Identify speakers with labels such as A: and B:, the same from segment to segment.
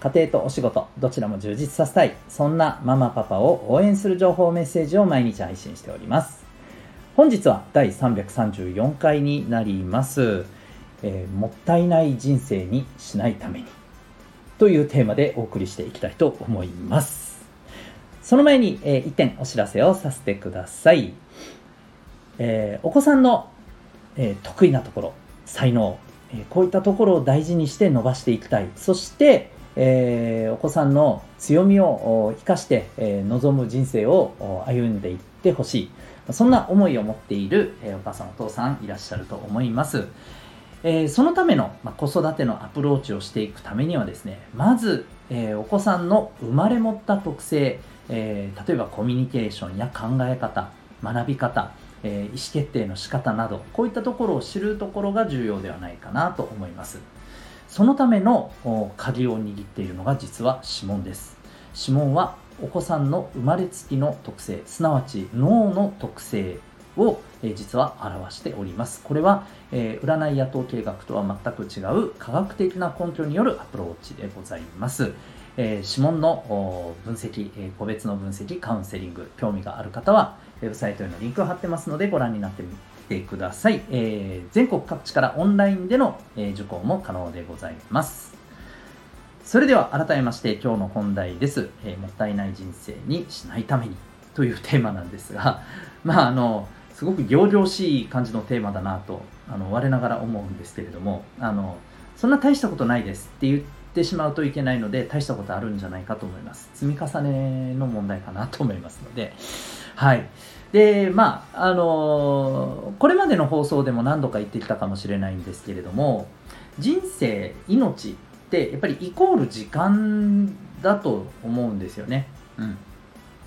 A: 家庭とお仕事どちらも充実させたい。そんなママパパを応援する情報メッセージを毎日配信しております。本日は第334回になります、えー、もったいない人生にしないために。というテーマでお送りしていきたいと思います。その前に、えー、1点お知らせをさせてください、えー、お子さんの、え得意なところ才能、えこういったところを大事にして伸ばしていきたい。そしてえー、お子さんの強みを生かして、えー、望む人生を歩んでいってほしい。そんな思いを持っている、えー、お母さんお父さんいらっしゃると思います。えー、そのための、まあ、子育てのアプローチをしていくためにはですね、まず、えー、お子さんの生まれ持った特性、えー、例えばコミュニケーションや考え方、学び方、え意思決定の仕方など、こういったところを知るところが重要ではないかなと思います。そのための鍵を握っているのが実は指紋です。指紋はお子さんの生まれつきの特性すなわち脳の特性を、え実は表しております。これは、え、占いや統計学とは全く違う科学的な根拠によるアプローチでございます、え、指紋の分析、え、個別の分析カウンセリング興味がある方はウェブサイトへのリンクを貼ってますのでご覧になってみてください。えー、全国各地からオンラインでの、え、受講も可能でございます。それでは改めまして今日の本題です。えー、もったいない人生にしないためにというテーマなんですが、まああの、すごく仰々しい感じのテーマだなと、あの、我ながら思うんですけれども、あの、そんな大したことないですって言ってしまうといけないので、大したことあるんじゃないかと思います。積み重ねの問題かなと思いますので、はい。で、まあ、あの、これまでの放送でも何度か言ってきたかもしれないんですけれども、人生、命ってやっぱりイコール時間だと思うんですよね。うん。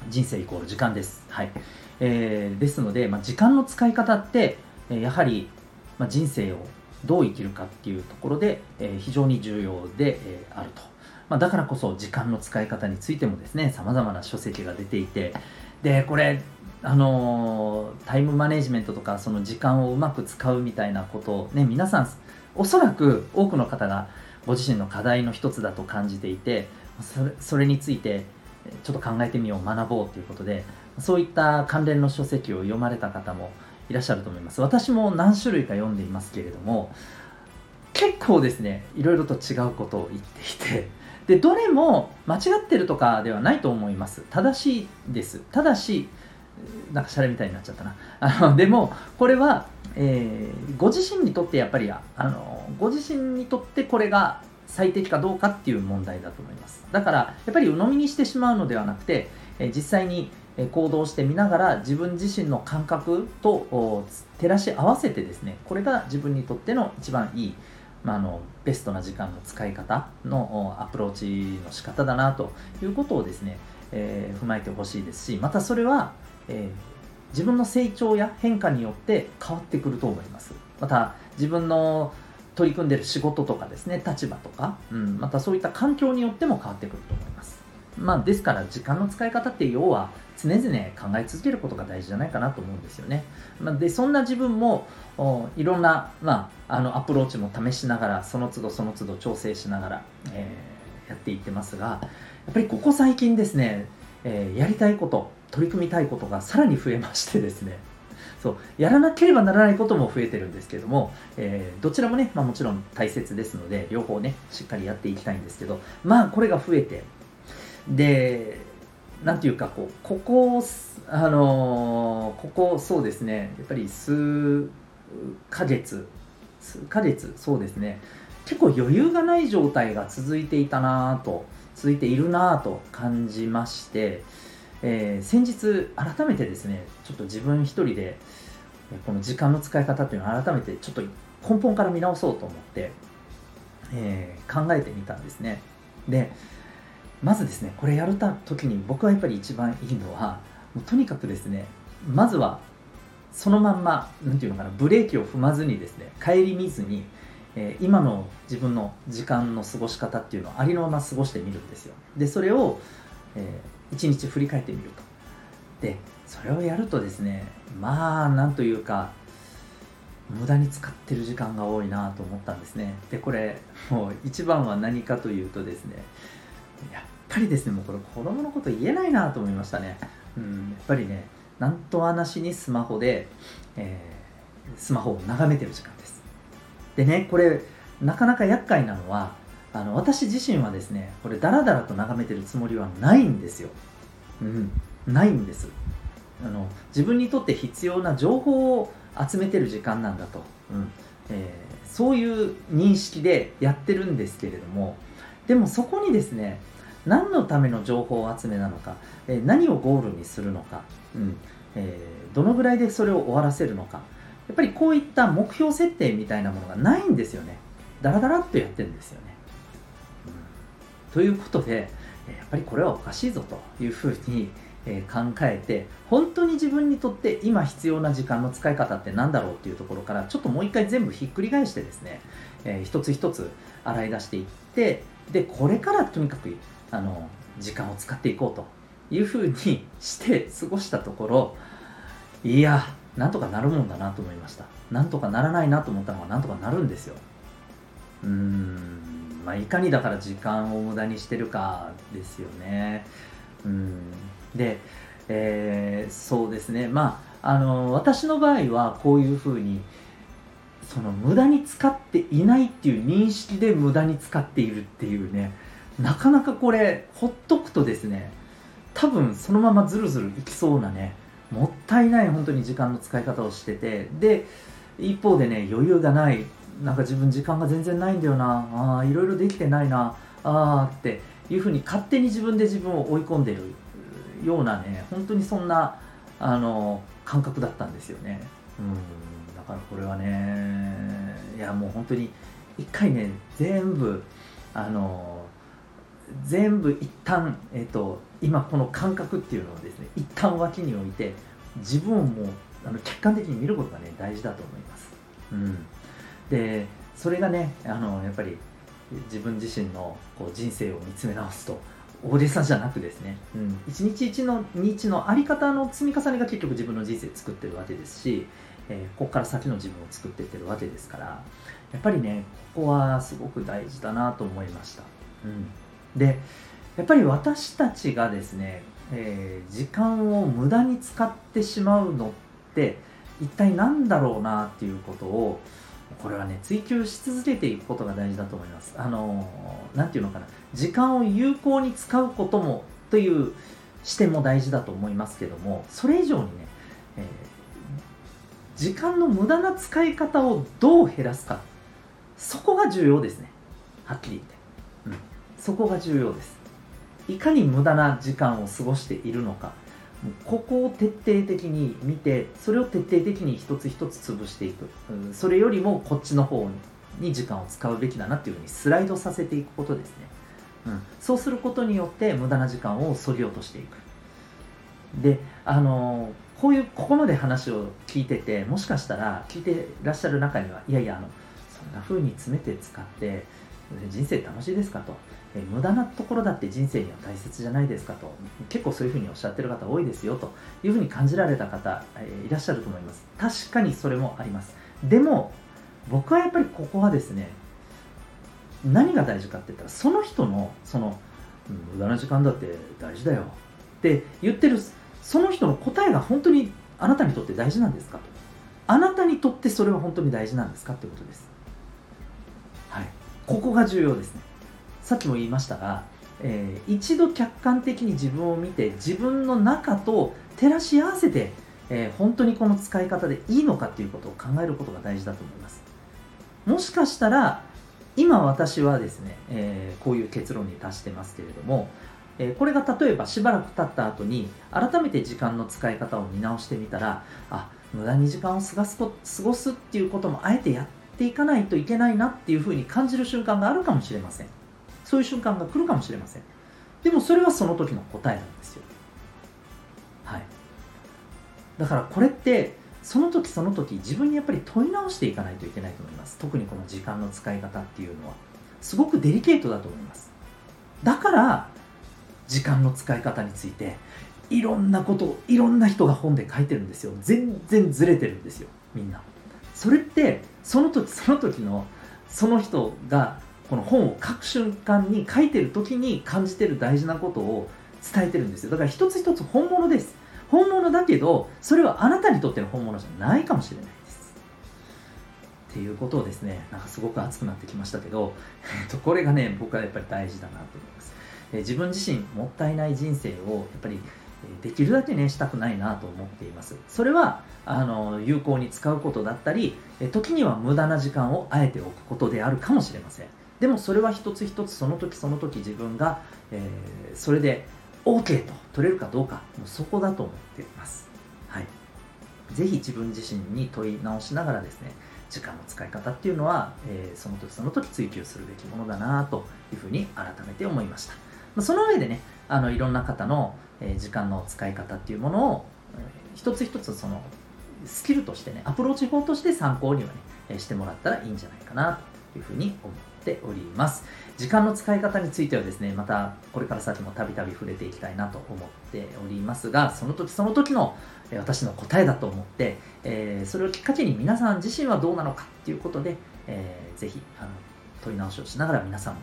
A: 人生イコール時間です。はい。えー、ですので、まあ、時間の使い方って、やはり、まあ、人生をどう生きるかっていうところで、えー、非常に重要で、えー、あると。まあ、だからこそ時間の使い方についてもですね、様々な書籍が出ていて、で、これ、あのタイムマネジメントとかその時間をうまく使うみたいなことをね皆さんおそらく多くの方がご自身の課題の一つだと感じていてそれそれについてちょっと考えてみよう学ぼうということでそういった関連の書籍を読まれた方もいらっしゃると思います。私も何種類か読んでいますけれども結構ですねいろいろと違うことを言っていてでどれも間違ってるとかではないと思います正しいですただしなんかシャレみたいになっちゃったな。あのでも、これは、えー、ご自身にとってやっぱりあの、ご自身にとってこれが最適かどうかっていう問題だと思います。だから、やっぱり鵜呑みにしてしまうのではなくて、え、実際に行動してみながら自分自身の感覚と照らし合わせてですね、これが自分にとっての一番いい、まあ、あのベストな時間の使い方のアプローチの仕方だなということをですね、えー、踏まえてほしいですし、またそれはえー、自分の成長や変化によって変わってくると思います。また自分の取り組んでる仕事とかですね、立場とか、うん、またそういった環境によっても変わってくると思います。まあ、ですから時間の使い方って要は常々考え続けることが大事じゃないかなと思うんですよね。でそんな自分もいろんな、まあ、あのアプローチも試しながらその都度その都度調整しながら、えー、やっていってますがやっぱりここ最近ですね、えー、やりたいこと取り組みたいことがさらに増えましてですねそうやらなければならないことも増えてるんですけども、えー、どちらもね、まあ、もちろん大切ですので両方ねしっかりやっていきたいんですけどまあこれが増えてでなんていうかこうここあのー、ここそうですね。やっぱり数ヶ月。数ヶ月そうですね。結構余裕がない状態が続いていたなぁと続いているなぁと感じましてえー、先日改めてですねちょっと自分一人でこの時間の使い方っていうのを改めてちょっと根本から見直そうと思って、えー、考えてみたんですね。で、まずですねこれやるた時に僕はやっぱり一番いいのはもうとにかくですねまずはそのまんま何て言うのかなブレーキを踏まずにですね顧みずに、えー、今の自分の時間の過ごし方っていうのをありのまま過ごしてみるんですよ。でそれを、えー、1日振り返ってみると。でそれをやるとですねまあなんというか無駄に使ってる時間が多いなと思ったんですね。でこれもう一番は何かというとですねやっぱりですね。もうこれ子供のこと言えないなと思いましたね。うんやっぱりねなんとはなしにスマホで、えー、スマホを眺めてる時間です。でねこれなかなか厄介なのはあの私自身はですねこれダラダラと眺めてるつもりはないんですよ。うんないんです。あの自分にとって必要な情報を集めてる時間なんだと、うんえー、そういう認識でやってるんですけれどもでもそこにですね何のための情報集めなのか、え、何をゴールにするのか、うんえー、どのぐらいでそれを終わらせるのか。やっぱりこういった目標設定みたいなものがないんですよね。ダラダラっとやってるんですよね、うん、ということでやっぱりこれはおかしいぞというふうにえ考えて本当に自分にとって今必要な時間の使い方って何だろうっていうところからちょっともう一回全部ひっくり返してですね、えー、一つ一つ洗い出していってでこれからとにかくあの時間を使っていこうというふうにして 過ごしたところいやなんとかなるもんだなと思いました。なんとかならないなと思ったのはなんとかなるんですよ。うーんまあいかにだから時間を無駄にしてるかですよね。うん。で、えー、そうですね。まああの私の場合はこういうふうにその無駄に使っていないっていう認識で無駄に使っているっていうねなかなかこれほっとくとですね多分そのままずるずるいきそうなねもったいない本当に時間の使い方をしててで一方でね余裕がないなんか自分時間が全然ないんだよなあいろいろできてないなあっていうふうに勝手に自分で自分を追い込んでるようなね本当にそんなあの感覚だったんですよね。うん。からこれはねいやもう本当に一回ね全部あの全部一旦えっ、ー、と今この感覚っていうのをですね一旦脇に置いて自分をもうあの客観的に見ることがね大事だと思います、うん、でそれがねあのやっぱり自分自身のこう人生を見つめ直すと大げさじゃなくですね、うん、一日一の日のあり方の積み重ねが結局自分の人生作ってるわけですし、えー、ここから先の自分を作っていってるわけですからやっぱりねここはすごく大事だなと思いました、うん、でやっぱり私たちがですね、えー、時間を無駄に使ってしまうのって一体何だろうなっていうことをこれはね追求し続けていくことが大事だと思います。あの何て言うのかな。時間を有効に使うこともという視点も大事だと思いますけどもそれ以上にね、えー、時間の無駄な使い方をどう減らすか。そこが重要ですね。はっきり言って、うん、そこが重要です。いかに無駄な時間を過ごしているのか。ここを徹底的に見てそれを徹底的に一つ一つ潰していく、うん、それよりもこっちの方に時間を使うべきだなっていうふうにスライドさせていくことですね、うん、そうすることによって無駄な時間を削ぎ落としていく。であのこういうここまで話を聞いててもしかしたら聞いてらっしゃる中にはいやいやあのそんな風に詰めて使って人生楽しいですかと。え無駄なところだって人生には大切じゃないですかと。結構そういうふうにおっしゃってる方多いですよと。いうふうに感じられた方、えいらっしゃると思います。確かにそれもあります。でも僕はやっぱりここはですね何が大事かって言ったらその人のその無駄な時間だって大事だよ。って言ってるその人の答えが本当にあなたにとって大事なんですかあなたにとってそれは本当に大事なんですかってことです。はい。ここが重要ですね。さっきも言いましたが、えー、一度客観的に自分を見て自分の中と照らし合わせて、えー、本当にこの使い方でいいのかっていうことを考えることが大事だと思います。もしかしたら今私はですね、えー、こういう結論に達してますけれども、えこれが例えばしばらく経った後に改めて時間の使い方を見直してみたらあ無駄に時間を過ごす過ごすっていうこともあえてやっていかないといけないなっていうふうに感じる瞬間があるかもしれません。そういう瞬間が来るかもしれません。でもそれはその時の答えなんですよ。はい。だからこれってその時その時自分にやっぱり問い直していかないといけないと思います。特にこの時間の使い方っていうのは。すごくデリケートだと思います。だから時間の使い方についていろんなことをいろんな人が本で書いてるんですよ。全然ずれてるんですよ。みんな。それってその時その時のその人がこの本を書く瞬間に書いてる時に感じてる大事なことを伝えてるんですよ。だから一つ一つ本物です。本物だけどそれはあなたにとっての本物じゃないかもしれないです。っていうことをですねなんかすごく熱くなってきましたけど、えっと、これがね僕はやっぱり大事だなと思います、え自分自身もったいない人生をやっぱりできるだけねしたくないなと思っています。それはあの有効に使うことだったり時には無駄な時間をあえておくことであるかもしれません。でもそれは一つ一つその時その時自分が、えー、それで OK と取れるかどうかもうそこだと思っています。はい。ぜひ自分自身に問い直しながらですね時間の使い方っていうのは、えー、その時その時追求するべきものだなというふうに改めて思いました。まその上でねあのいろんな方の、時間の使い方っていうものを、一つ一つそのスキルとしてねアプローチ法として参考にはねしてもらったらいいんじゃないかなというふうに思っております。時間の使い方についてはですねまたこれから先もたびたび触れていきたいなと思っておりますがその時その時の私の答えだと思って、え、それをきっかけに皆さん自身はどうなのかっていうことで、えー、ぜひあの問い直しをしながら皆さんも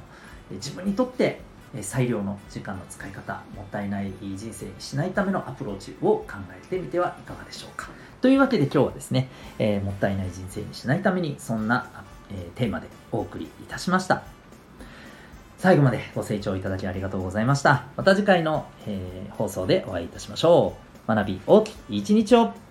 A: 自分にとって最良の時間の使い方もったいない人生にしないためのアプローチを考えてみてはいかがでしょうか。というわけで今日はですね、えー、もったいない人生にしないためにそんな、えー、テーマでお送りいたしました。最後までご清聴いただきありがとうございました。また次回の、えー、放送でお会いいたしましょう。学び大きい一日を。